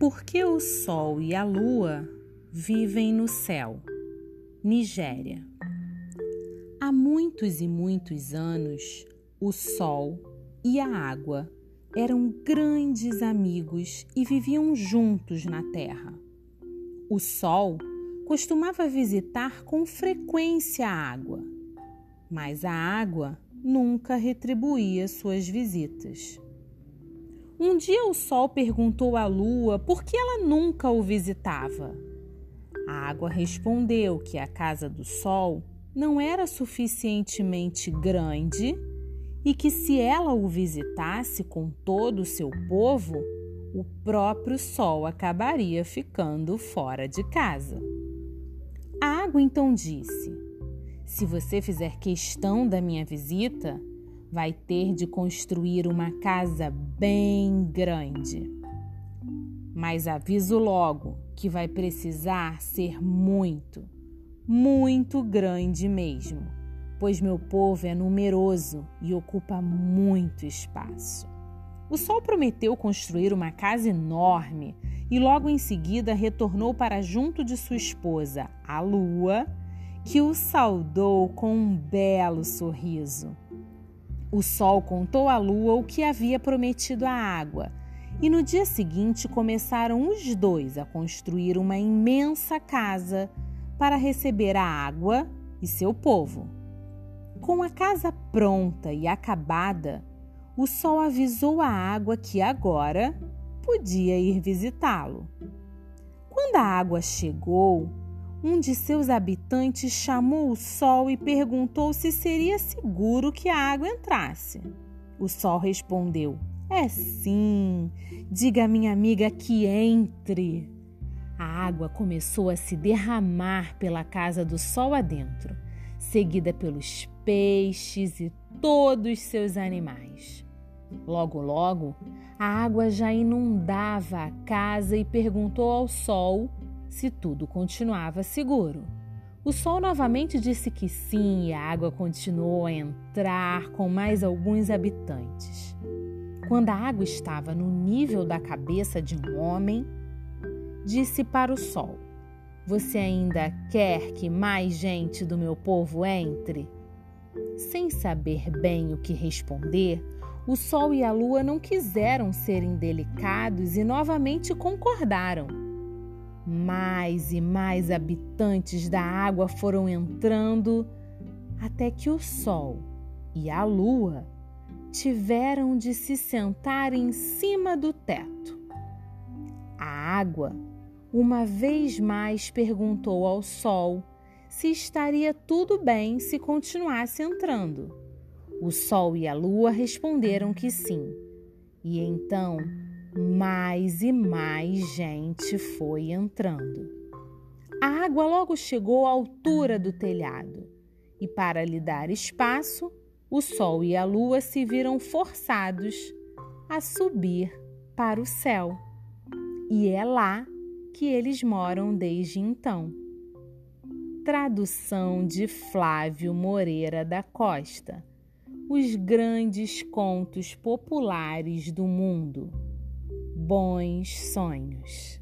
Por que o Sol e a Lua vivem no céu? Nigéria. Há muitos e muitos anos, o Sol e a Água eram grandes amigos e viviam juntos na Terra. O Sol costumava visitar com frequência a água, mas a água nunca retribuía suas visitas. Um dia o Sol perguntou à Lua por que ela nunca o visitava. A água respondeu que a casa do Sol não era suficientemente grande e que se ela o visitasse com todo o seu povo, o próprio Sol acabaria ficando fora de casa. A água então disse: Se você fizer questão da minha visita, vai ter de construir uma casa bem grande. Mas aviso logo que vai precisar ser muito, muito grande mesmo, pois meu povo é numeroso e ocupa muito espaço. O Sol prometeu construir uma casa enorme e logo em seguida retornou para junto de sua esposa, a Lua, que o saudou com um belo sorriso. O sol contou à lua o que havia prometido à água, e no dia seguinte começaram os dois a construir uma imensa casa para receber a água e seu povo. Com a casa pronta e acabada, o sol avisou a água que agora podia ir visitá-lo. Quando a água chegou, um de seus habitantes chamou o sol e perguntou se seria seguro que a água entrasse. O sol respondeu: É sim, diga à minha amiga que entre. A água começou a se derramar pela casa do sol adentro, seguida pelos peixes e todos seus animais. Logo, logo, a água já inundava a casa e perguntou ao sol se tudo continuava seguro. O sol novamente disse que sim e a água continuou a entrar com mais alguns habitantes. Quando a água estava no nível da cabeça de um homem, disse para o sol: Você ainda quer que mais gente do meu povo entre? Sem saber bem o que responder, o sol e a lua não quiseram ser indelicados e novamente concordaram. Mais e mais habitantes da água foram entrando até que o sol e a lua tiveram de se sentar em cima do teto. A água, uma vez mais, perguntou ao sol se estaria tudo bem se continuasse entrando. O sol e a lua responderam que sim. E então mais e mais gente foi entrando. A água logo chegou à altura do telhado e, para lhe dar espaço, o sol e a lua se viram forçados a subir para o céu. E é lá que eles moram desde então. Tradução de Flávio Moreira da Costa. Os grandes contos populares do mundo bons sonhos.